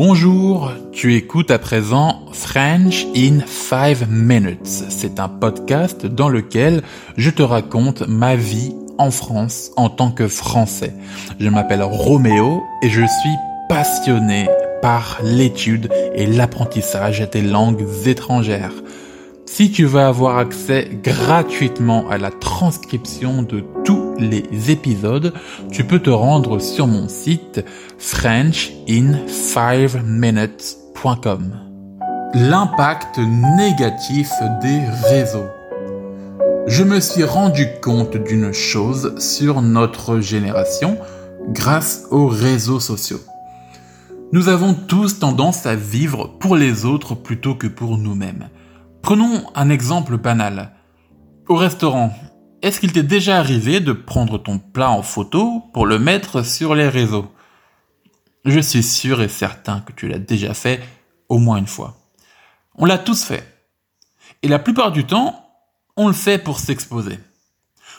Bonjour, tu écoutes à présent French in 5 Minutes. C'est un podcast dans lequel je te raconte ma vie en France en tant que Français. Je m'appelle Roméo et je suis passionné par l'étude et l'apprentissage des langues étrangères. Si tu veux avoir accès gratuitement à la transcription de tous les épisodes, tu peux te rendre sur mon site frenchin5minutes.com. L'impact négatif des réseaux. Je me suis rendu compte d'une chose sur notre génération grâce aux réseaux sociaux. Nous avons tous tendance à vivre pour les autres plutôt que pour nous-mêmes. Prenons un exemple banal. Au restaurant, est-ce qu'il t'est déjà arrivé de prendre ton plat en photo pour le mettre sur les réseaux? Je suis sûr et certain que tu l'as déjà fait au moins une fois. On l'a tous fait. Et la plupart du temps, on le fait pour s'exposer.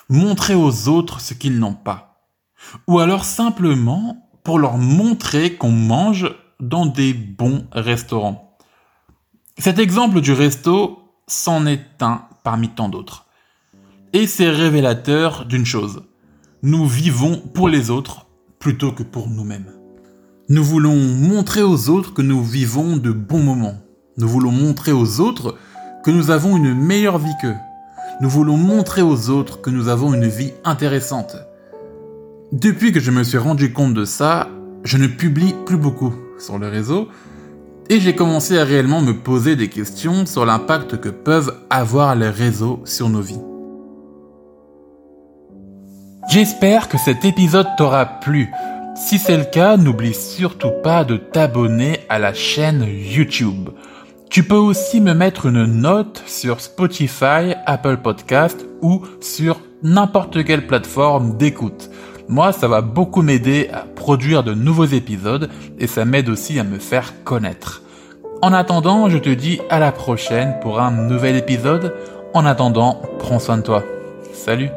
Montrer aux autres ce qu'ils n'ont pas. Ou alors simplement pour leur montrer qu'on mange dans des bons restaurants. Cet exemple du resto s'en est un parmi tant d'autres. Et c'est révélateur d'une chose. Nous vivons pour les autres plutôt que pour nous-mêmes. Nous voulons montrer aux autres que nous vivons de bons moments. Nous voulons montrer aux autres que nous avons une meilleure vie qu'eux. Nous voulons montrer aux autres que nous avons une vie intéressante. Depuis que je me suis rendu compte de ça, je ne publie plus beaucoup sur le réseau et j'ai commencé à réellement me poser des questions sur l'impact que peuvent avoir les réseaux sur nos vies. J'espère que cet épisode t'aura plu. Si c'est le cas, n'oublie surtout pas de t'abonner à la chaîne YouTube. Tu peux aussi me mettre une note sur Spotify, Apple Podcast ou sur n'importe quelle plateforme d'écoute. Moi, ça va beaucoup m'aider à produire de nouveaux épisodes et ça m'aide aussi à me faire connaître. En attendant, je te dis à la prochaine pour un nouvel épisode. En attendant, prends soin de toi. Salut